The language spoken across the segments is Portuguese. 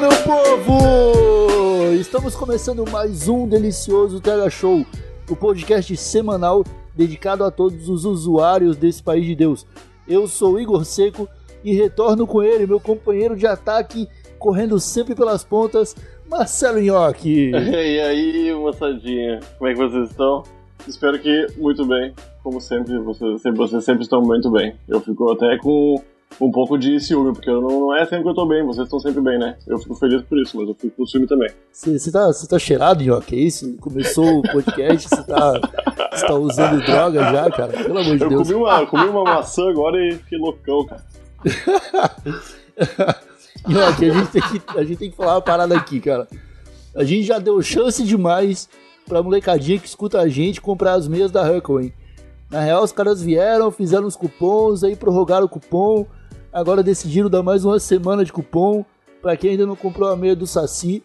Meu povo! Estamos começando mais um delicioso Tega Show, o podcast semanal dedicado a todos os usuários desse país de Deus. Eu sou Igor Seco e retorno com ele, meu companheiro de ataque, correndo sempre pelas pontas, Marcelo Nhoque. E aí, moçadinha, como é que vocês estão? Espero que muito bem, como sempre, vocês, vocês sempre estão muito bem. Eu fico até com um pouco de ciúme, porque eu não, não é sempre que eu tô bem, vocês estão sempre bem, né? Eu fico feliz por isso, mas eu fico com ciúme também. Você tá, cê tá cheirado, Nhoque? É isso? Começou o podcast, você tá, cê tá usando droga já, cara? Pelo amor de Eu Deus. comi uma, comi uma maçã agora e fiquei loucão, cara. Nhoque, a gente, tem que, a gente tem que falar uma parada aqui, cara. A gente já deu chance demais pra molecadinha que escuta a gente comprar as meias da Huckle, hein? Na real, os caras vieram, fizeram os cupons, aí prorrogaram o cupom. Agora decidiram dar mais uma semana de cupom pra quem ainda não comprou a meia do Saci.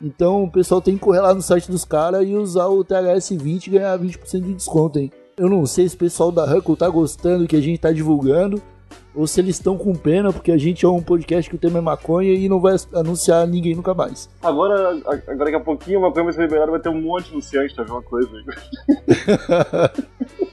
Então o pessoal tem que correr lá no site dos caras e usar o THS20 e ganhar 20% de desconto, hein? Eu não sei se o pessoal da Huckle tá gostando do que a gente tá divulgando ou se eles estão com pena, porque a gente é um podcast que o tema é maconha e não vai anunciar ninguém nunca mais. Agora, agora daqui a pouquinho, uma coisa vai ser liberada, vai ter um monte de anunciante, tá vendo uma coisa aí.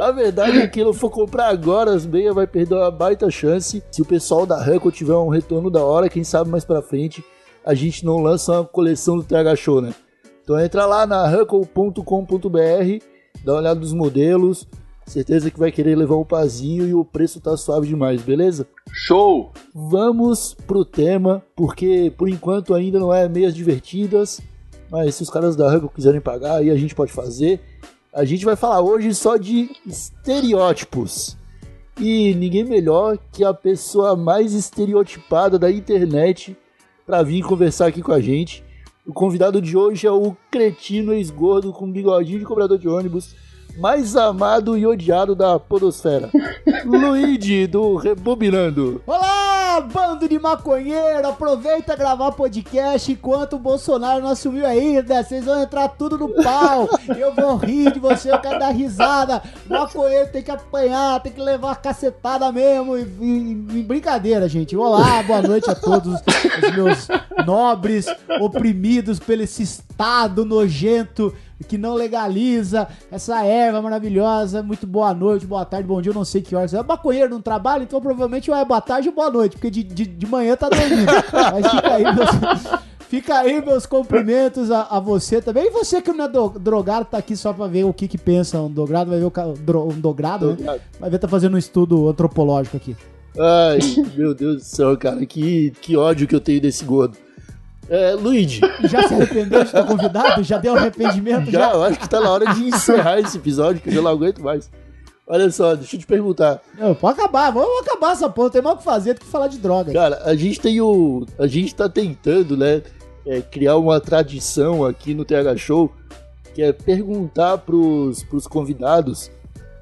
A verdade é que quem não for comprar agora as meias vai perder uma baita chance. Se o pessoal da Huckle tiver um retorno da hora, quem sabe mais pra frente a gente não lança uma coleção do TH Show, né? Então entra lá na huckle.com.br, dá uma olhada nos modelos, certeza que vai querer levar um pazinho e o preço tá suave demais, beleza? Show! Vamos pro tema, porque por enquanto ainda não é meias divertidas, mas se os caras da Huggle quiserem pagar, aí a gente pode fazer. A gente vai falar hoje só de estereótipos. E ninguém melhor que a pessoa mais estereotipada da internet para vir conversar aqui com a gente. O convidado de hoje é o cretino ex-gordo com bigodinho de cobrador de ônibus, mais amado e odiado da podosfera. Luigi, do Rebobinando. Olá, bando de maconheiro! Aproveita gravar podcast enquanto o Bolsonaro não assumiu ainda. Vocês vão entrar tudo no pau. Eu vou rir de você, eu quero dar risada. Maconheiro tem que apanhar, tem que levar cacetada mesmo. E, e- e brincadeira, gente. Olá, boa noite a todos os meus nobres oprimidos pelo esse Nojento que não legaliza essa erva maravilhosa. Muito boa noite, boa tarde, bom dia, eu não sei que horas. É maconheiro não trabalha, então provavelmente ou é boa tarde ou boa noite, porque de, de, de manhã tá dormindo. Mas fica aí, meus, fica aí meus cumprimentos a, a você também. E você que não é do- drogado, tá aqui só pra ver o que que pensa um drogado, vai ver o dro- um drogado, né? Vai ver, tá fazendo um estudo antropológico aqui. Ai, meu Deus do céu, cara, que, que ódio que eu tenho desse gordo. É, Luigi, Já se arrependeu de ter convidado? Já deu arrependimento? já, eu acho que tá na hora de encerrar esse episódio, que eu já não aguento mais. Olha só, deixa eu te perguntar. Não, pode acabar, vamos acabar essa porra. Tem mais o que fazer do que falar de droga. Cara, a gente tem o. A gente tá tentando, né? é, criar uma tradição aqui no TH Show, que é perguntar pros, pros convidados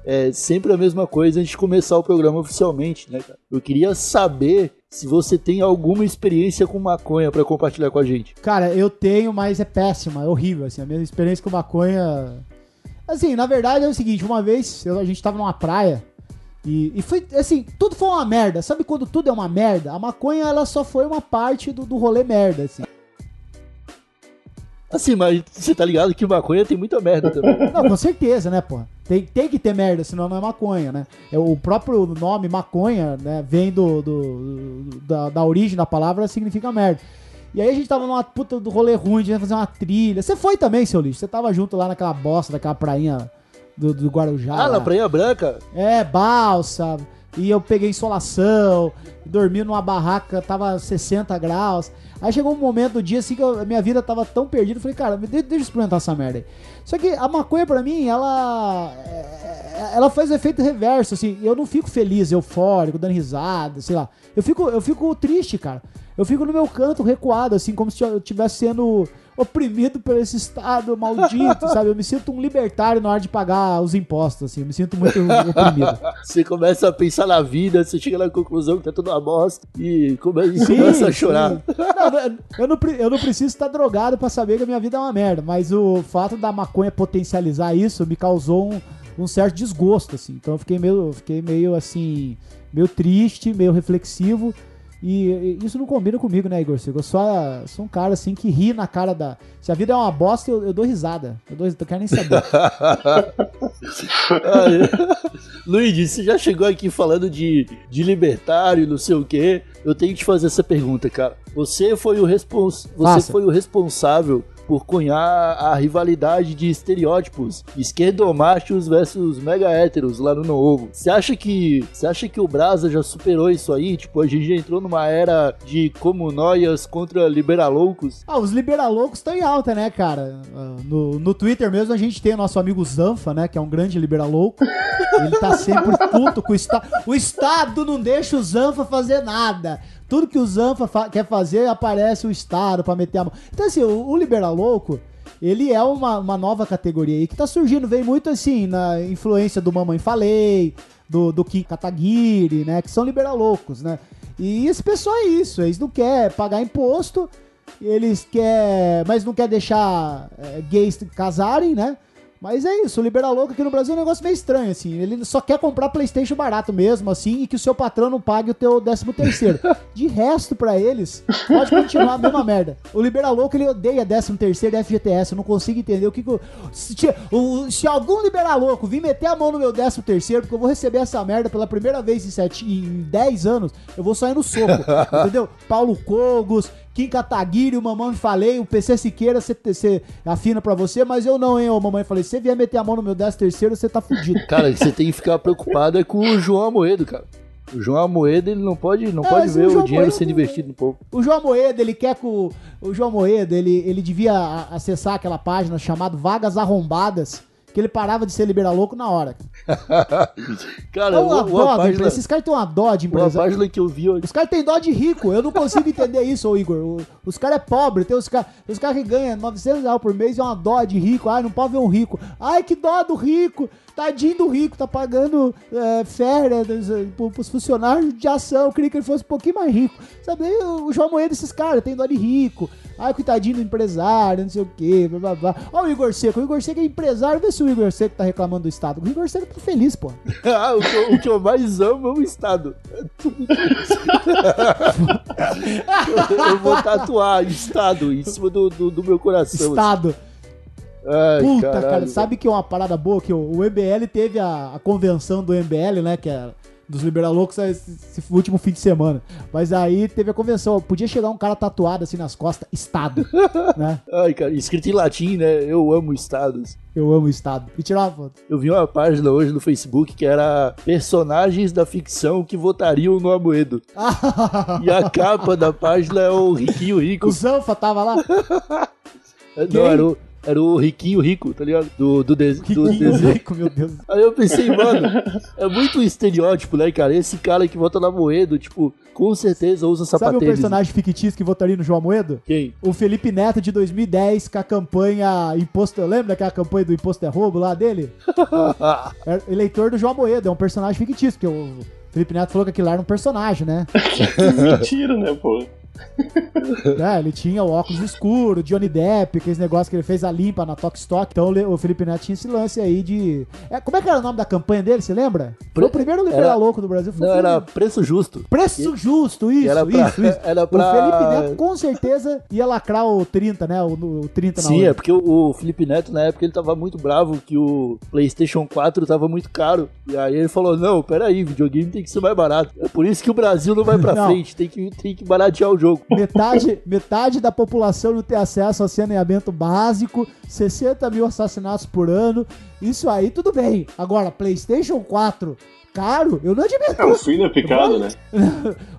é, sempre a mesma coisa antes de começar o programa oficialmente, né, cara? Eu queria saber se você tem alguma experiência com maconha pra compartilhar com a gente. Cara, eu tenho, mas é péssima, é horrível, assim, a minha experiência com maconha... Assim, na verdade é o seguinte, uma vez eu- a gente tava numa praia e, e foi, assim, tudo foi uma merda. Sabe quando tudo é uma merda? A maconha, ela só foi uma parte do, do rolê merda, assim. Assim, mas você tá ligado que maconha tem muita merda também. Não, com certeza, né, porra? Tem, tem que ter merda, senão não é maconha, né? É, o próprio nome maconha, né, vem do, do- da, da origem da palavra, significa merda. E aí a gente tava numa puta do rolê ruim, ia fazer uma trilha. Você foi também, seu lixo? Você tava junto lá naquela bosta, daquela prainha do, do Guarujá. Ah, lá. na Praia Branca? É, balsa. E eu peguei insolação, dormi numa barraca, tava 60 graus. Aí chegou um momento do dia assim que a minha vida tava tão perdida, eu falei, cara, de- deixa eu experimentar essa merda aí. Só que a maconha pra mim, ela é- ela faz o efeito reverso, assim, eu não fico feliz, eufórico, dando risada, sei lá. Eu fico, eu fico triste, cara. Eu fico no meu canto recuado, assim, como se eu estivesse sendo oprimido por esse estado maldito, sabe? Eu me sinto um libertário na hora de pagar os impostos, assim, eu me sinto muito oprimido. Você começa a pensar na vida, você chega na conclusão que tá tudo uma bosta e come- e Sim, começa a chorar. Não, eu, não, eu não preciso estar drogado pra saber que a minha vida é uma merda, mas o fato da maconha potencializar isso me causou um, um certo desgosto, assim. Então eu fiquei meio, eu fiquei meio assim, meio triste, meio reflexivo. E, isso não combina comigo, né, Igor? Eu só sou um cara assim que ri na cara da. Se a vida é uma bosta, eu, eu dou risada. Eu, dou, eu quero nem saber. Luigi, você já chegou aqui falando de, de libertário, não sei o quê. Eu tenho que te fazer essa pergunta, cara. Você foi o, respons você foi o responsável por cunhar a rivalidade de estereótipos esquerdomachos versus mega héteros lá no Novo. Você acha que você acha que o Brasa já superou isso aí? Tipo, a gente já entrou numa era de comunóias contra liberaloucos? Ah, os liberalocos estão em alta, né, cara? Ah, No, no Twitter mesmo a gente tem o nosso amigo Zanfa, né, que é um grande liberaloco. Ele tá sempre puto com o Estado. O Estado não deixa o Zanfa fazer nada. Tudo que o Zanfa fa- quer fazer, aparece o Estado pra meter a mão. Então, assim, o, o liberaloco, ele é uma, uma nova categoria aí que tá surgindo. Vem muito, assim, na influência do Mamãe Falei, do, do Kim Kataguiri, né, que são liberalocos, né? E esse pessoal é isso, eles não querem pagar imposto, eles querem, mas não quer deixar é, gays casarem, né? Mas é isso, o liberal louco aqui no Brasil é um negócio meio estranho, assim. Ele só quer comprar Playstation barato mesmo, assim, e que o seu patrão não pague o teu décimo terceiro. De resto, pra eles, pode continuar a mesma merda. O liberal louco, ele odeia décimo terceiro e FGTS. Eu não consigo entender o que... que eu- se, o- se algum liberal louco vir meter a mão no meu décimo terceiro, porque eu vou receber essa merda pela primeira vez em, sete, em 10 anos, eu vou sair no soco, entendeu? Paulo Cogos, Kim Kataguiri, o Mamãe Falei, o PC Siqueira, você afina pra você, mas eu não, hein, ô Mamãe Falei. Se você vier meter a mão no meu décimo terceiro, você tá fudido. Cara, você tem que ficar preocupado é com o João Amoedo, cara. O João Amoedo, ele não pode, não É, pode ver o o, dinheiro Amoedo- sendo investido no povo. O João Moeda, ele quer que o, o João Moeda, ele, ele devia acessar aquela página chamada Vagas Arrombadas, que ele parava de ser liberal louco na hora. Cara, Então, uma uma, dó, uma página, esses caras têm uma dó de uma empresa. página que eu vi hoje. Os caras têm dó de rico, eu não consigo entender isso, ô Igor. O- os caras é pobre, tem os caras os cara que ganham 900 reais por mês e é uma dó de rico. Ai, não pode ver um rico. Ai, que dó do rico. Tadinho do rico, tá pagando é, férias eh, pro- pros funcionários de ação. Eu queria que ele fosse um pouquinho mais rico. Sabe, o João Moeda, esses caras, tem dó de rico. Ai, coitadinho do empresário, não sei o quê, blá blá blá. Ó o Igor Seco, o Igor Seco é empresário, vê se o Igor Seco tá reclamando do Estado. O Igor Seco tá feliz, pô. Ah, o, que eu, o que eu mais amo é o Estado. eu, eu vou tatuar Estado em cima do, do, do meu coração. Estado. Ai, Puta, caralho, cara, sabe que é uma parada boa? Que o, o MBL teve a, a convenção do MBL, né? Que é dos liberal loucos esse, esse último fim de semana. Mas aí teve a convenção. Podia chegar um cara tatuado assim nas costas, Estado, né? Ai, cara, escrito em latim, né? Eu amo estados. Eu amo o Estado. E tirar uma foto. Eu vi uma página hoje no Facebook que era personagens da ficção que votariam no Amoedo. E a capa da página é o Riquinho Rico. o Zanfa tava lá. Não, era o, era o Riquinho Rico, tá ligado? Do, do, de- do desenho. rico, meu Deus. Aí eu pensei, mano, é muito estereótipo, né, cara? Esse cara que vota na Moedo, tipo, com certeza usa Sabe o sapatênis. personagem fictício que votaria no João Moedo? Quem? O Felipe Neto de 2010 com a campanha Imposto. Lembra daquela campanha do Imposto é Roubo lá dele? É eleitor do João Moedo, é um personagem fictício, porque o Felipe Neto falou que aquilo lá era um personagem, né? Mentira, né, pô? É, ele tinha o óculos escuro, Johnny Depp, aqueles negócios que ele fez a limpa na Tok Stock. Então o Felipe Neto tinha esse lance aí de. É, como é que era o nome da campanha dele, você lembra? Foi o primeiro liberal Era- louco do Brasil. Foi Não, era preço justo. Preço justo, isso, era pra- isso, isso. era pra- O Felipe Neto com certeza ia lacrar o 30, né? O, o 30 na Sim, hora. é porque o, o Felipe Neto, na época, ele tava muito bravo que o PlayStation 4 tava muito caro. E aí ele falou: Não, peraí, videogame tem que ser mais barato. É por isso que o Brasil não vai pra Não. frente, tem que, tem que baratear o jogo. Metade, metade da população não ter acesso a saneamento básico, 60 mil assassinatos por ano. Isso aí, tudo bem. Agora, PlayStation 4, caro, eu não admito. É o fim da picada, né?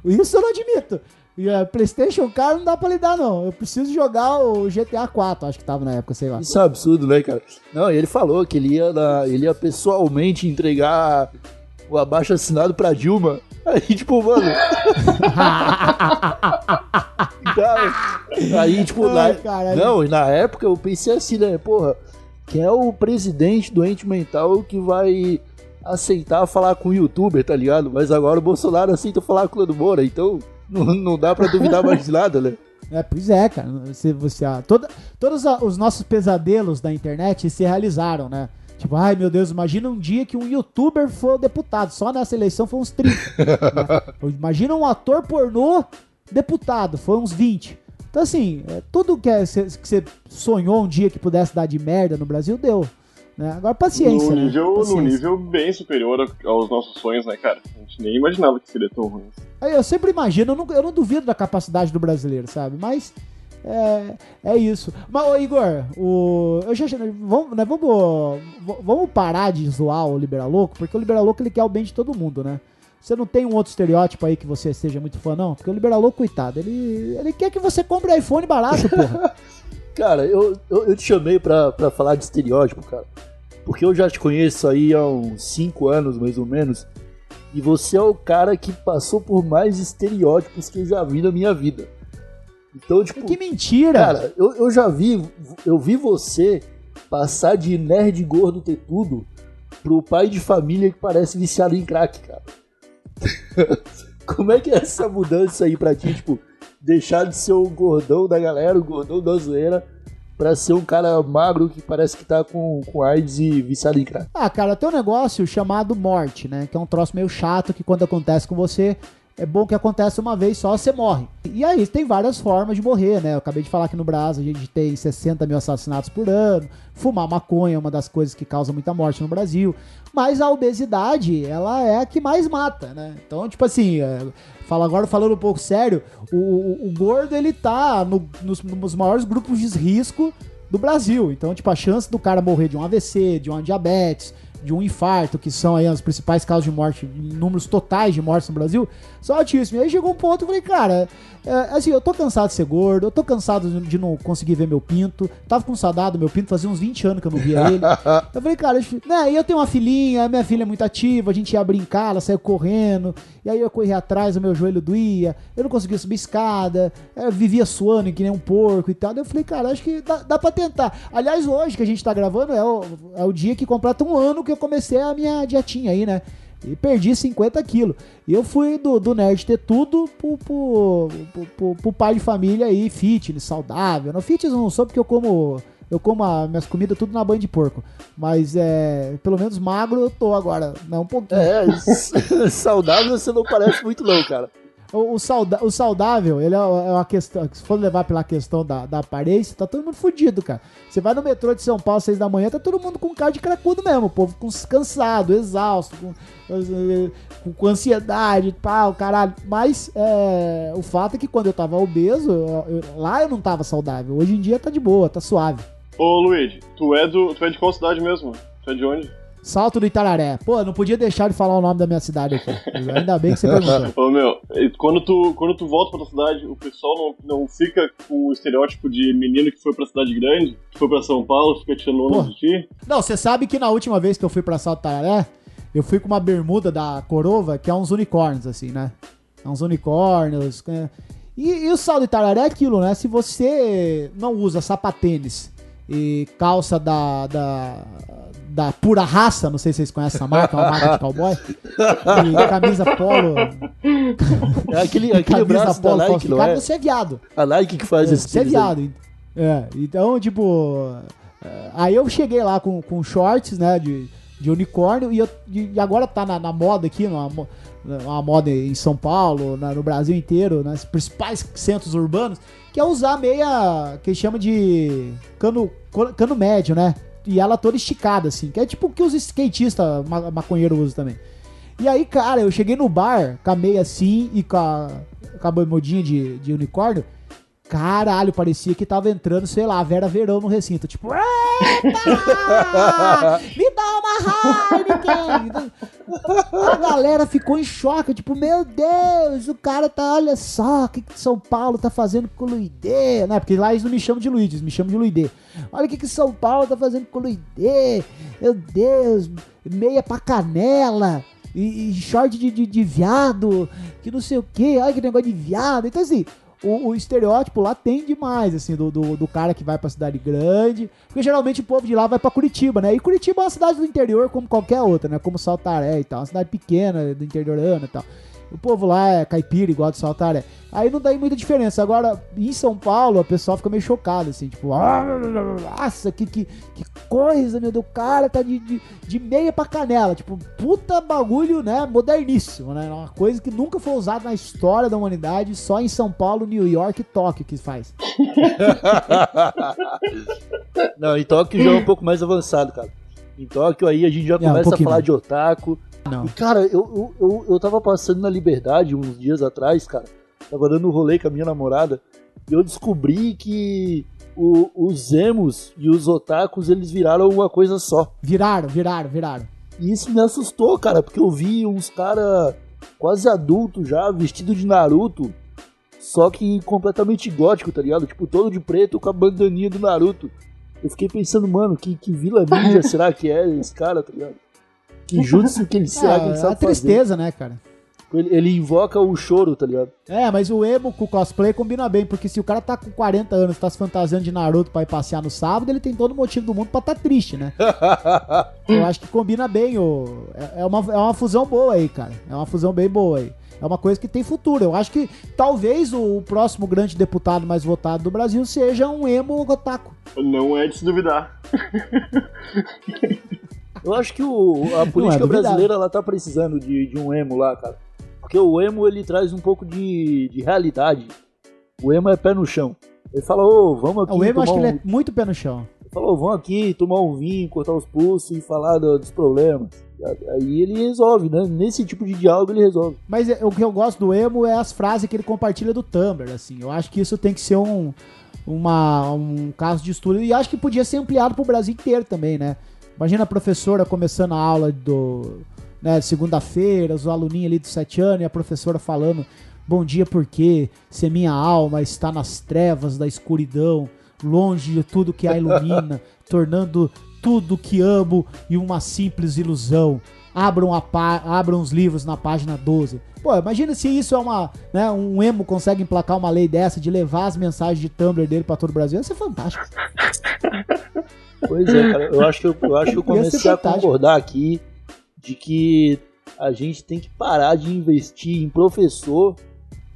Isso eu não admito. E a PlayStation caro não dá pra lidar, não. Eu preciso jogar o GTA 4, acho que tava na época, sei lá. Isso é um absurdo, né, cara? Não, e ele falou que ele ia, na- ele ia pessoalmente entregar o abaixo assinado pra Dilma. Aí, tipo, mano. Cara, aí, tipo, Ai, na, caralho. não, na época eu pensei assim, né, porra, que é o presidente doente mental que vai aceitar falar com o youtuber, tá ligado? Mas agora o Bolsonaro aceita falar com o Leandro Moura, então não, não dá pra duvidar mais de nada, né? É, pois é, cara. Você, você, ah, toda, todos os nossos pesadelos da internet se realizaram, né? Tipo, ai meu Deus, imagina um dia que um youtuber for deputado. Só nessa eleição foi uns 30. né? Imagina um ator pornô deputado, foi uns 20. Então, assim, é, tudo que você sonhou um dia que pudesse dar de merda no Brasil, deu. Né? Agora, paciência. no, né? nível, no Paciência. nível bem superior aos nossos sonhos, né, cara? A gente nem imaginava que seria tão ruim. Eu sempre imagino, eu não, eu não duvido da capacidade do brasileiro, sabe? Mas é, é isso. Mas, ô, Igor, o, eu já, vamos, né, vamos, vamos parar de zoar o Liberal Louco, porque o Liberal Louco ele quer o bem de todo mundo, né? Você não tem um outro estereótipo aí que você seja muito fã, não? Porque o Liberal Louco, coitado, ele, ele quer que você compre iPhone barato, porra. Cara, eu, eu, eu te chamei pra, pra falar de estereótipo, cara. Porque eu já te conheço aí há uns 5 anos, mais ou menos. E você é o cara que passou por mais estereótipos que eu já vi na minha vida. Então, tipo, que mentira! cara, eu, eu já vi, eu vi você passar de nerd gordo ter tudo pro pai de família que parece viciado em crack, cara. Como é que é essa mudança aí pra ti, tipo, deixar de ser o gordão da galera, o gordão da zoeira, pra ser um cara magro que parece que tá com, com AIDS e viciado em crack? Ah, cara, tem um negócio chamado morte, né? Que é um troço meio chato que quando acontece com você, é bom que acontece uma vez só, você morre. E aí tem várias formas de morrer, né? Eu acabei de falar que no Brasil a gente tem 60 mil assassinatos por ano. Fumar maconha é uma das coisas que causa muita morte no Brasil. Mas a obesidade, ela é a que mais mata, né? Então, tipo assim, é, agora falando um pouco sério, o, o- o gordo ele tá no- nos, nos maiores grupos de risco do Brasil. Então, tipo, a chance do cara morrer de um AVC, de uma diabetes, de um infarto, que são aí as principais causas de morte, números totais de mortes no Brasil, são altíssimos. E aí chegou um ponto eu falei, cara, é, assim, eu tô cansado de ser gordo, eu tô cansado de, não conseguir ver meu pinto, tava com saudade do meu pinto, fazia uns 20 anos que eu não via ele. Eu falei, cara, né, e eu tenho uma filhinha, minha filha é muito ativa, a gente ia brincar, ela saiu correndo, e aí eu corri atrás, o meu joelho doía, eu não conseguia subir escada, eu vivia suando que nem um porco e tal. Daí eu falei, cara, acho que dá, dá pra tentar. Aliás, hoje que a gente tá gravando é o, é o dia que completa um ano que eu comecei a minha dietinha aí, né? E perdi 50 quilos. E eu fui do, do nerd ter tudo pro, pro, pro, pro- pai de família aí, fitness, saudável. No fitness eu não sou porque eu como. Eu como as minhas comidas tudo na banha de porco. Mas é. Pelo menos magro eu tô agora. Não, um pouquinho. É, saudável você não parece muito não, cara. O, o o saudável, ele é é uma questão. Se for levar pela questão da, da aparência, tá todo mundo fudido, cara. Você vai no metrô de São Paulo às seis da manhã, tá todo mundo com cara de cracudo mesmo. O povo com, cansado, exausto, com, com, com ansiedade, pau, caralho. Mas é, o fato é que quando eu tava obeso, eu- eu- lá eu não tava saudável. Hoje em dia tá de boa, tá suave. Ô, Luigi, tu é, do, tu é de qual cidade mesmo? Tu é de onde? Salto do Itararé. Pô, não podia deixar de falar o nome da minha cidade aqui. Ainda bem que você perguntou. Ô, meu, quando tu, quando tu volta pra cidade, o pessoal não, não fica com o estereótipo de menino que foi pra cidade grande, que foi pra São Paulo, fica tirando onda de ti? Não, você sabe que na última vez que eu fui pra Salto Tararé, eu fui com uma bermuda da Corova, que é uns unicórnios, assim, né? É uns unicórnios. né? E, e o salto de Tararé é aquilo, né? Se você não usa sapatênis e calça da, da, da pura raça, não sei se vocês conhecem essa marca, é uma marca de cowboy, e camisa polo, É aquele, aquele camisa braço da polo Nike, não é? você é viado. A Nike que faz esse Você é viado. É, então, tipo. é, Aí eu cheguei lá com, com shorts, né, de, de unicórnio, e, eu- e agora tá na, na moda aqui, numa, mo- uma moda em São Paulo, na- no Brasil inteiro, nos principais centros urbanos, que é usar meia que chama de cano, cano médio, né? E ela toda esticada, assim, que é tipo o que os skatistas ma maconheiros usam também. E aí, cara, eu cheguei no bar com a meia assim e com a, com a bermudinha de, de unicórnio. Caralho, parecia que tava entrando, sei lá, Vera Verão no recinto. Tipo, eita! Me Heineken! A galera ficou em choque, tipo, meu Deus, o cara tá, olha só, o que, que São Paulo tá fazendo com o Luidê, né? Porque lá eles não me chamam de Luiz, eles me chamam de Luidê. Olha o que, que São Paulo tá fazendo com o Luidê, meu Deus, meia pra canela. e, e short de, de, de viado, que não sei o que, ai que negócio de viado. Então, assim, o, o estereótipo lá tem demais, assim, do, do, do cara que vai pra cidade grande. Porque geralmente o povo de lá vai pra Curitiba, né? E Curitiba é uma cidade do interior como qualquer outra, né? Como Saltaré e tal. Uma cidade pequena, do interiorano e tal. O povo lá é caipira, igual de Saltaré. Aí não dá muita diferença. Agora, em São Paulo, o pessoal fica meio chocado, assim, tipo, "Ah, nossa, que, que, que coisa, meu Deus, o cara tá de, de, de meia pra canela. Tipo, puta bagulho, né, moderníssimo, né? Uma coisa que nunca foi usada na história da humanidade, só em São Paulo, New York e Tóquio que faz. Não, em Tóquio já é um pouco mais avançado, cara. Em Tóquio aí a gente já um começa a pouquinho falar mais. de otaku. Não. E, cara, eu, eu, eu, eu tava passando na Liberdade uns dias atrás, cara. Tava dando um rolê com a minha namorada. E eu descobri que o- os emos e os otakus, eles viraram uma coisa só. Viraram, viraram, viraram. E isso me assustou, cara, porque eu vi uns cara quase adultos já, vestido de Naruto, só que completamente gótico, tá ligado? Tipo, todo de preto com a bandaninha do Naruto. Eu fiquei pensando, mano, que, que vila ninja será que é esse cara, tá ligado? Que jutsu que ele será que ele É, sabe a tristeza, né, cara? Ele, ele invoca o choro, tá ligado? É, mas o emo com o cosplay combina bem, porque se o cara tá com 40 anos, tá se fantasiando de Naruto pra ir passear no sábado, ele tem todo o motivo do mundo pra tá triste, né? Eu acho que combina bem, o... é, é uma, é uma fusão boa aí, cara. É uma fusão bem boa aí. É uma coisa que tem futuro. Eu acho que talvez o próximo grande deputado mais votado do Brasil seja um emo otaku. Não é de se duvidar. Eu acho que o, a política duvidar. brasileira ela tá precisando de, de um emo lá, cara. Porque o emo ele traz um pouco de, de realidade. O emo é pé no chão. Ele fala, ô, vamos aqui. O emo, acho que tomar ele um- é muito pé no chão. Ele falou, vamos aqui tomar um vinho, cortar os pulsos e falar do- dos problemas. Aí ele resolve, né? Nesse tipo de diálogo ele resolve. Mas é- o que eu gosto do emo é as frases que ele compartilha do Tumblr, assim. Eu acho que isso tem que ser um, uma, um caso de estudo. E acho que podia ser ampliado pro Brasil inteiro também, né? Imagina a professora começando a aula do... Né, segunda-feira, os aluninhos ali dos sete anos, e a professora falando Bom dia porque se minha alma está nas trevas da escuridão, longe de tudo que a ilumina, tornando tudo que amo e uma simples ilusão. Abram, a pá- abram os livros na página 12. Pô, imagina se isso é uma. Né, um emo consegue emplacar uma lei dessa de levar as mensagens de Tumblr dele pra todo o Brasil. Ia ser fantástico. Pois é, cara. Eu acho que eu, eu, acho que eu comecei a concordar aqui de que a gente tem que parar de investir em professor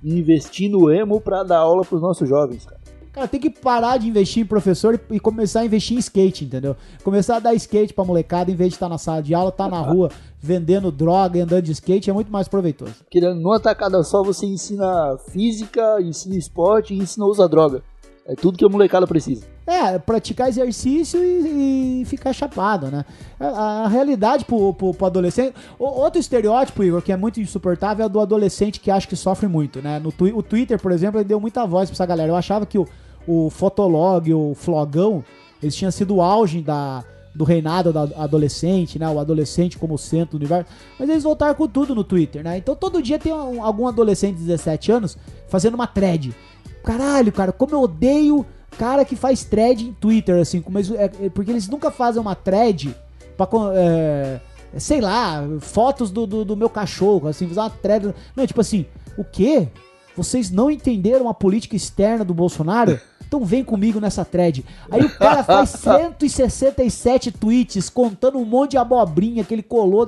e investir no emo pra dar aula pros nossos jovens, cara. Cara, tem que parar de investir em professor e, começar a investir em skate, entendeu? Começar a dar skate pra molecada em vez de estar na sala de aula, tá na rua vendendo droga e andando de skate é muito mais proveitoso. Querendo, numa tacada só você ensina física, ensina esporte e ensina a usar droga. É tudo que a molecada precisa. É, praticar exercício e, e ficar chapado, né? A, a realidade pro, pro, pro adolescente. o- outro estereótipo, Igor, que é muito insuportável é do adolescente que acha que sofre muito, né? No o Twitter, por exemplo, ele deu muita voz pra essa galera. Eu achava que o, o Fotolog, o Flogão, eles tinham sido o auge da, do reinado da adolescente, né? O adolescente como centro do universo. Mas eles voltaram com tudo no Twitter, né? Então todo dia tem um- algum adolescente de 17 anos fazendo uma thread. Caralho, cara, como eu odeio cara que faz thread em Twitter, assim, mas é, é porque eles nunca fazem uma thread pra. é, sei lá, fotos do, do, do meu cachorro, assim, fazer uma thread. Não, tipo assim, o quê? Vocês não entenderam a política externa do Bolsonaro? Então vem comigo nessa thread. Aí o cara faz 167 tweets contando um monte de abobrinha que ele colou,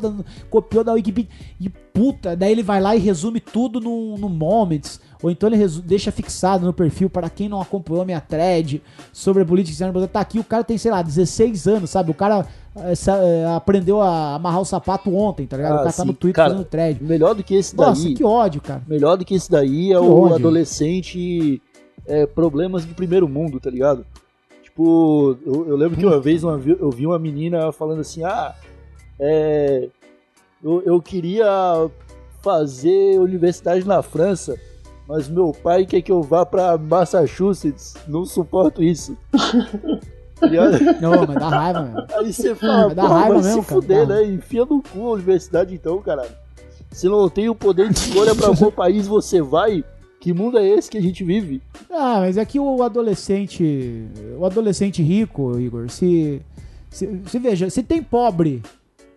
copiou da Wikipedia. E puta, daí ele vai lá e resume tudo no, no Moments. Ou então ele deixa fixado no perfil para quem não acompanhou a minha thread sobre a política externa do Brasil. Tá aqui, o cara tem, sei lá, 16 anos, sabe? O cara eh, sa- eh, aprendeu a amarrar o sapato ontem, tá ligado? o Ah, cara tá sim. no Twitter Cara, fazendo thread. Melhor do que esse Nossa, daí. que ódio, cara. Melhor do que esse daí é Que o ódio. adolescente é, problemas de primeiro mundo, tá ligado? Tipo, eu, eu lembro que uma vez uma eu vi uma menina falando assim, ah, é, eu, eu queria fazer universidade na França, mas meu pai quer que eu vá pra Massachusetts, não suporto isso. Não, mas dá raiva, mesmo. Aí você fala, dar porra, raiva vai mesmo, se cara, fuder, dá. né? Enfia no cu a universidade então, caralho. Se não tem o poder de escolha pra qual país você vai, que mundo é esse que a gente vive? Ah, mas é que o adolescente. O adolescente rico, Igor, se. Se, se veja, se tem pobre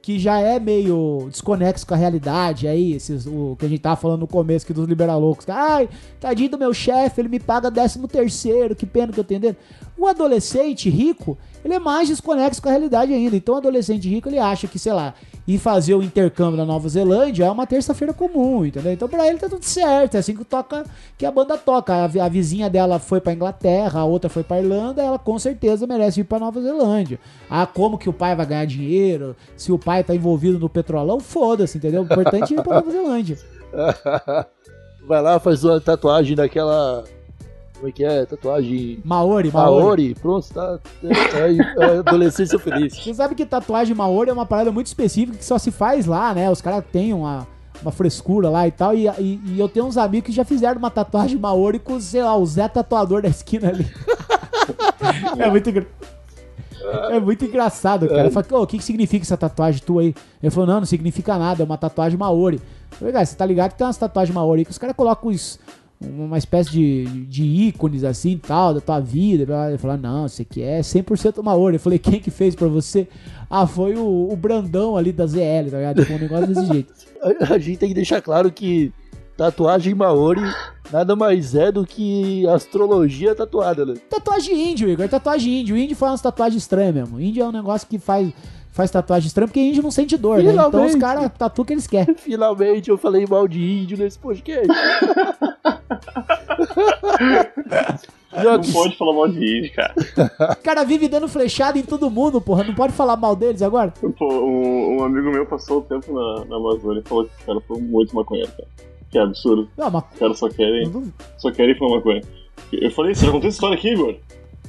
que já é meio desconexo com a realidade aí, esses, o que a gente tava falando no começo aqui dos liberalocos. Ai, tadinho do meu chefe, ele me paga 13 terceiro, que pena que eu tenho dele. O adolescente rico, ele é mais desconexo com a realidade ainda. Então o adolescente rico, ele acha que, sei lá, ir fazer o intercâmbio na Nova Zelândia é uma terça-feira comum, entendeu? Então pra ele tá tudo certo, é assim que toca, que a banda toca. A, a vizinha dela foi pra Inglaterra, a outra foi pra Irlanda, ela com certeza merece ir pra Nova Zelândia. Ah, como que o pai vai ganhar dinheiro? Se o pai tá envolvido no petrolão, foda-se, entendeu? O importante é ir pra Nova Zelândia. Vai lá, faz uma tatuagem daquela. Como é que é? Tatuagem. Maori, Maori. Maori, pronto, tá. É, é adolescência feliz. Você sabe que tatuagem Maori é uma parada muito específica que só se faz lá, né? Os caras têm uma, uma frescura lá e tal. E, e- e eu tenho uns amigos que já fizeram uma tatuagem Maori com, sei lá, o Zé Tatuador da esquina ali. é muito engra- É muito engraçado, cara. Eu falei, "Ô, o que, que significa essa tatuagem tua aí? Ele falou, não, não significa nada, é uma tatuagem Maori. Eu falei, cara, você tá ligado que tem umas tatuagens Maori aí que os caras colocam os- uma espécie de, de ícones assim e tal, da tua vida. Ele falou, não, isso aqui é 100% Maori. Eu falei, quem que fez pra você? Ah, foi o, o Brandão ali da ZL, tá ligado? Tipo, um negócio desse jeito. A, gente tem que deixar claro que tatuagem Maori nada mais é do que astrologia tatuada, né? Tatuagem índio, Igor, tatuagem índio. Índio faz umas tatuagens estranhas mesmo. Índio é um negócio que faz, faz tatuagem estranha porque índio não sente dor, né? Então os Finalmente. caras tatuam o que eles querem. Finalmente eu falei mal de índio nesse podcast. Não pode falar mal de índio, cara. O cara vive dando flechada em todo mundo, porra. Não pode falar mal deles agora? Pô, um, um amigo meu passou o tempo na, na Amazônia e falou que os caras são muito maconheiros, cara. Que absurdo. Não, mas. Os caras só querem, só querem fumar maconha. Eu falei, você já contou essa história aqui, Igor?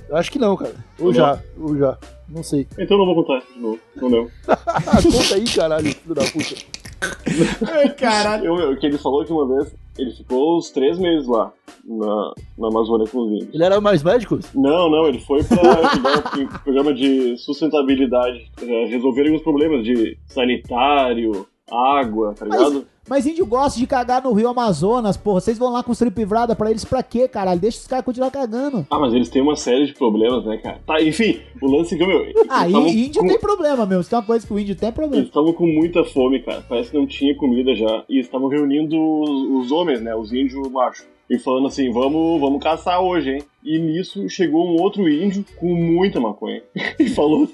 Eu acho que não, cara. Ou já, ou já. Não sei. Então eu não vou contar de novo. Não lembro. Conta aí, caralho, filho da puta. Caralho. Eu, eu- que ele falou que uma vez ele ficou uns três meses lá na, na Amazônia com os índios. Ele era mais médico? Não, não, ele foi pra ajudar em programa de sustentabilidade, eh, resolver alguns problemas de sanitário, água, tá ligado? Mas índio gosta de cagar no rio Amazonas, porra. Vocês vão lá construir privada pra eles pra quê, caralho? Deixa os caras continuar cagando. Ah, mas eles têm uma série de problemas, né, cara? Tá, enfim, o lance que, meu, eles Ah, e índio com- tem problema mesmo. Se tem uma coisa que o índio tem, é problema. Eles estavam com muita fome, cara. Parece que não tinha comida já. E eles estavam reunindo os, os homens, né? Os índios machos. E falando assim, vamos, vamos caçar hoje, hein? E nisso chegou um outro índio com muita maconha. e falou.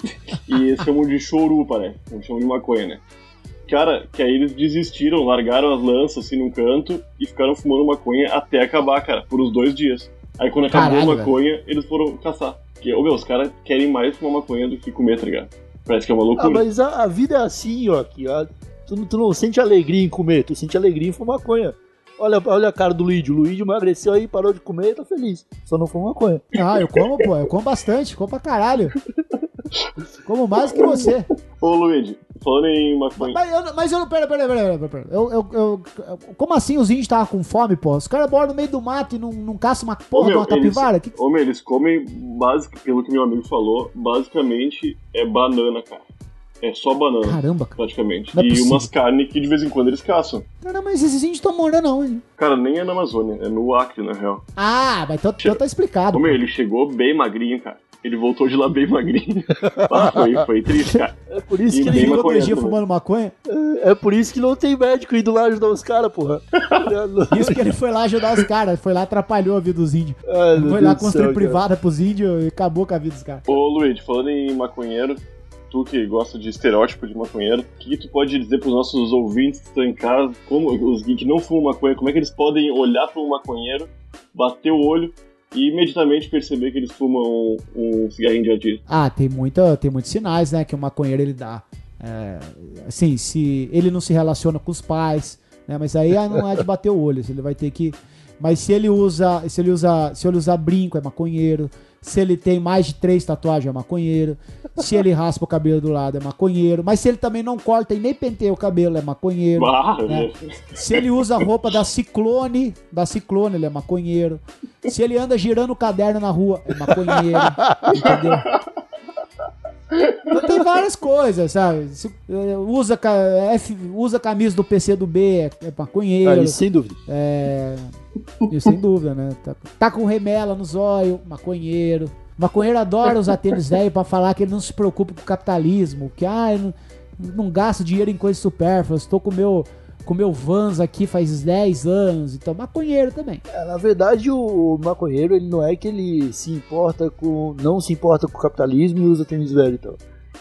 E eles chamam de choru, parece. Não chamam de maconha, né? Cara, que aí eles desistiram, largaram as lanças assim num canto e ficaram fumando maconha até acabar, cara, por uns dois dias. Aí quando acabou Caralho, a maconha, eles foram caçar. Porque, ô meu, os caras querem mais fumar maconha do que comer, tá ligado? Parece que é uma Ah, loucura. mas a, a vida é assim, ó. Aqui, ó. Tu, não- tu não sente alegria em comer, tu sente alegria em fumar maconha. Olha, olha a cara do Luigi. O Luigi emagreceu aí, parou de comer e tá feliz. Só não fuma maconha. Ah, eu como, pô. Eu como bastante. Como pra caralho. Como mais que você. Ô, Luigi, falando em maconha. Mas eu, não- mas eu não. Pera, pera, pera, pera. pera. Eu, eu, eu- como assim os índios estavam com fome, pô? Os caras moram no meio do mato e não, não caçam uma porra Ô, de uma capivara? Que- Homem, eles comem, basic, pelo que meu amigo falou, basicamente é banana, cara. É só banana, Caramba, cara. praticamente. É e possível. umas carnes que de vez em quando eles caçam. Caramba, mas esses índios estão morando aonde? Cara, nem é na Amazônia, é no Acre, na real. Ah, mas então, então tá explicado. Homem, ele chegou bem magrinho, cara. Ele voltou de lá bem magrinho. Ah, foi, foi triste, cara. É por isso E que ele, Ficou dois dias fumando maconha. é por isso que não tem médico indo lá ajudar os caras, porra. Isso que ele foi lá ajudar os caras. Foi lá atrapalhou a vida dos índios. Ai, Foi Deus lá construir céu, cara. privada pros índios e acabou com a vida dos caras. Ô, Luigi, falando em maconheiro, tu que gosta de estereótipo de maconheiro, o que tu pode dizer pros nossos ouvintes que estão em casa, como os que não fumam maconha, como é que eles podem olhar para um maconheiro, bater o olho e imediatamente perceber que eles fumam um, um cigarrinho de artista? Ah, tem, muita, tem muitos sinais, né, que o maconheiro ele dá. É, assim, se ele não se relaciona com os pais, né, mas aí não é de bater o olho, ele vai ter que... Mas se ele usa, se ele usa, se ele usar brinco é maconheiro, se ele tem mais de três tatuagens é maconheiro, se ele raspa o cabelo do lado é maconheiro, mas se ele também não corta e nem penteia o cabelo é maconheiro. Né? Se ele usa a roupa da Ciclone, da Ciclone, ele é maconheiro. Se ele anda girando o caderno na rua, é maconheiro. entendeu? Então tem várias coisas, sabe? Se, eh, usa, usa a camisa do PC do B, é, é maconheiro. Ah, sem dúvida. É. Isso sem dúvida, né? Tá, tá com remela no zóio, maconheiro. Maconheiro adora usar tênis velho pra falar que ele não se preocupa com o capitalismo. Que, ah, eu não, Não gasto dinheiro em coisas supérfluas. Tô com o meu, com meu Vans aqui faz 10 anos. Então, maconheiro também. É, na verdade, o maconheiro, ele não é que ele se importa com. não se importa com o capitalismo e usa tênis velho, então.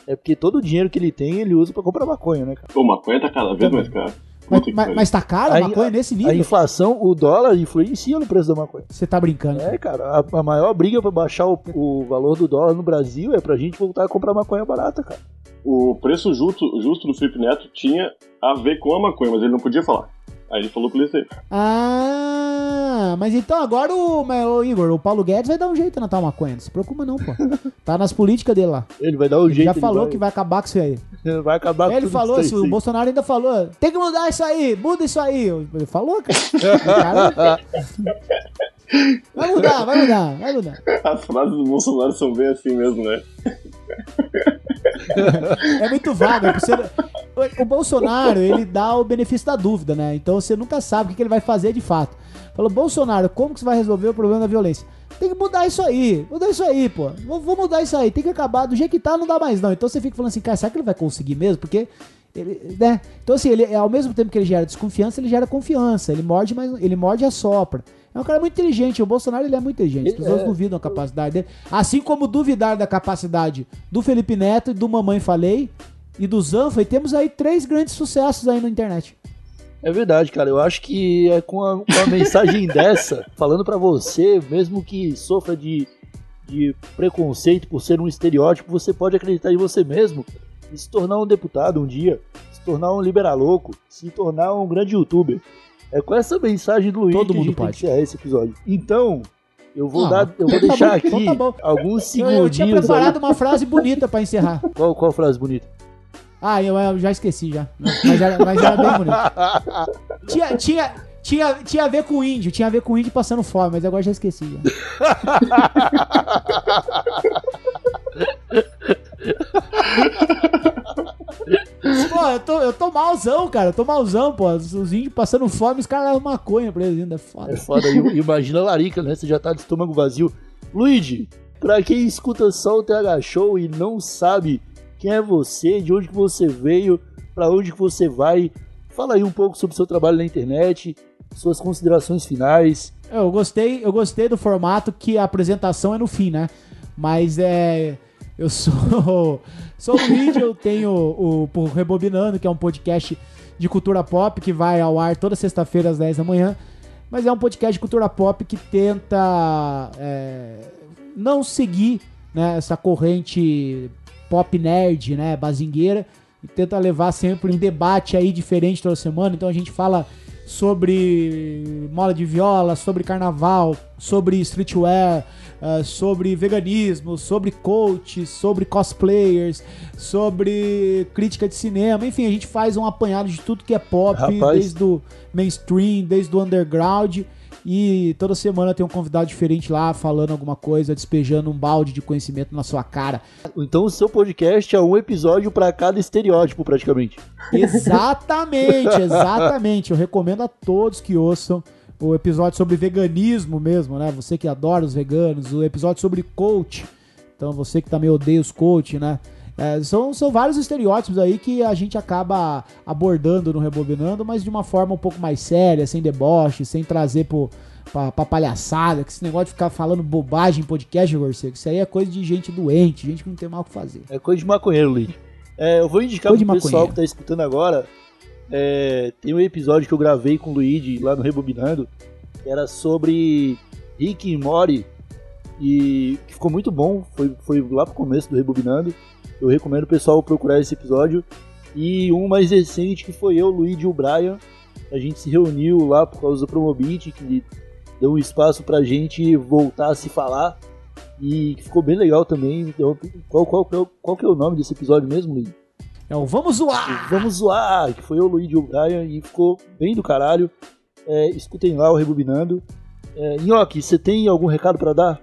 É porque todo o dinheiro que ele tem, ele usa pra comprar maconha, né, cara? Pô, maconha tá cada vez mais caro. Mas, mas, mas tá caro a maconha nesse A nível? inflação, o dólar influencia no preço da maconha. Você tá brincando. É, cara, a, a maior briga pra baixar o, o valor do dólar no Brasil é pra gente voltar a comprar maconha barata, cara. O preço justo, justo do Felipe Neto tinha a ver com a maconha, mas ele não podia falar. Aí ele falou pro Liceu. Ah, mas então agora o, ô, Igor, o Paulo Guedes vai dar um jeito na tal maconha. Não se preocupa não, pô. Tá nas políticas dele lá. Ele vai dar um Ele jeito. já falou vai, que vai acabar com isso aí. vai acabar com Ele falou, isso o. Bolsonaro ainda falou, tem que mudar isso aí, muda isso aí. Ele falou, cara. Vai mudar, vai mudar, vai mudar. As frases do Bolsonaro são bem assim mesmo, né? É muito vago. é Você... O Bolsonaro, ele dá o benefício da dúvida, né? Então você nunca sabe o que ele vai fazer de fato. Falou, Bolsonaro, como que você vai resolver o problema da violência? Tem que mudar isso aí, mudar isso aí, pô. Vou, vou mudar isso aí, tem que acabar. Do jeito que tá, não dá mais não. Então você fica falando assim, cara, será que ele vai conseguir mesmo? Porque ele, né? Então assim, ele, ao mesmo tempo que ele gera desconfiança, ele gera confiança. Ele morde, mas ele morde e assopra. É um cara muito inteligente. O Bolsonaro ele é muito inteligente. As pessoas é. duvidam da capacidade dele. Assim como duvidar da capacidade do Felipe Neto e do Mamãe Falei e do Zanfa. E temos aí três grandes sucessos aí na internet. É verdade, cara. Eu acho que é com a- com uma mensagem dessa, falando pra você, mesmo que sofra de, de preconceito por ser um estereótipo, você pode acreditar em você mesmo e se tornar um deputado um dia, se tornar um liberaloco, se tornar um grande youtuber. É com essa mensagem do Luiz Todo que a mundo gente tem pode. que encerrar esse episódio. Então, eu vou Ah, dar, eu vou então tá deixar bom, aqui então tá bom. alguns Eu, segundinhos. eu tinha preparado uma frase bonita pra encerrar. aí. Qual, qual frase bonita? Ah, eu, eu já esqueci já. Mas era, mas era bem bonito. Tinha, tinha, tinha, tinha a ver com o índio, tinha a ver com o índio passando fome, mas agora já esqueci. Já. Pô, eu tô, eu tô malzão, cara. Eu tô malzão, pô. Os, os índios passando fome, os caras levam maconha pra eles ainda. É Foda. É foda. Imagina a larica, né? Você já tá de estômago vazio. Luigi, pra quem escuta só o TH Show e não sabe quem é você, de onde que você veio, pra onde que você vai, fala aí um pouco sobre o seu trabalho na internet, suas considerações finais. Eu gostei, eu gostei do formato que a apresentação é no fim, né? Mas é. Eu sou. Sou o Luigi, eu tenho o, o Rebobinando, que é um podcast de cultura pop que vai ao ar toda sexta-feira às 10 da manhã. Mas é um podcast de cultura pop que tenta é, não seguir né, essa corrente pop nerd, né, bazingueira, e tenta levar sempre um debate aí diferente toda semana. Então a gente fala sobre mola de viola, sobre carnaval, sobre streetwear, eh, sobre veganismo, sobre coach, sobre cosplayers, sobre crítica de cinema. Enfim, a gente faz um apanhado de tudo que é pop, Rapaz. desde o mainstream, desde o underground. E toda semana tem um convidado diferente lá falando alguma coisa, despejando um balde de conhecimento na sua cara. Então o seu podcast é um episódio pra cada estereótipo, praticamente. Exatamente, exatamente. Eu recomendo a todos que ouçam o episódio sobre veganismo mesmo, né? Você que adora os veganos, o episódio sobre coach. Então, você que também odeia os coach, né? É, são, são vários estereótipos aí que a gente acaba abordando no Rebobinando, mas de uma forma um pouco mais séria, sem deboche, sem trazer pro, pra, pra palhaçada, que esse negócio de ficar falando bobagem em podcast, Gorseco, isso aí é coisa de gente doente, gente que não tem mal o que fazer. É coisa de maconheiro, Luigi. É, eu vou indicar Coisa pro pessoal que tá escutando agora. é, tem um episódio que eu gravei com o Luigi lá no Rebobinando. Que era sobre Rick e Mori. E que ficou muito bom. Foi, foi lá pro começo do Rebobinando. Eu recomendo o pessoal procurar esse episódio. E um mais recente que foi eu, Luigi e o Brian. A gente se reuniu lá por causa do Promobit, que deu um espaço pra gente voltar a se falar. E ficou bem legal também. Então, Qual, qual, qual, qual que é o nome desse episódio mesmo, Luigi? É o Vamos Zoar! Vamos zoar! Que foi eu, Luigi e o Brian. E ficou bem do caralho. É, escutem lá o Rebobinando. É, Nhoque, você tem algum recado pra dar?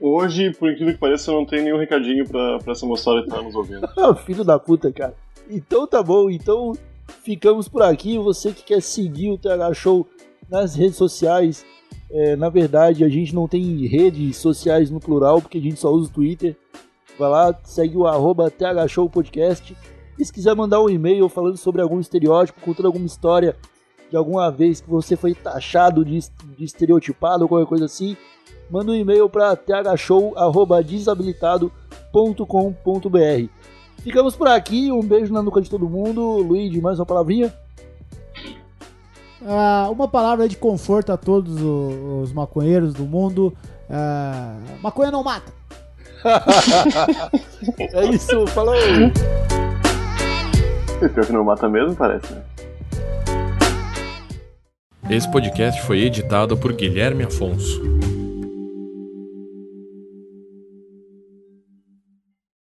Hoje, por incrível que pareça, eu não tenho nenhum recadinho pra, pra essa moçada que tá nos ouvindo. Ah, filho da puta, cara. Então tá bom, então ficamos por aqui. Você que quer seguir o TH Show nas redes sociais, é, na verdade a gente não tem redes sociais no plural, porque a gente só usa o Twitter. Vai lá, segue o arroba TH Show Podcast. E se quiser mandar um e-mail falando sobre algum estereótipo, contando alguma história de alguma vez que você foi taxado de, de estereotipado ou qualquer coisa assim, manda um e-mail para thshow.desabilitado.com.br. Ficamos por aqui, um beijo na nuca de todo mundo. Luigi, mais uma palavrinha? Ah, uma palavra de conforto a todos os maconheiros do mundo. Ah, maconha não mata. É isso, falou! Pior que não mata mesmo, parece, né? Esse podcast foi editado por Guilherme Afonso.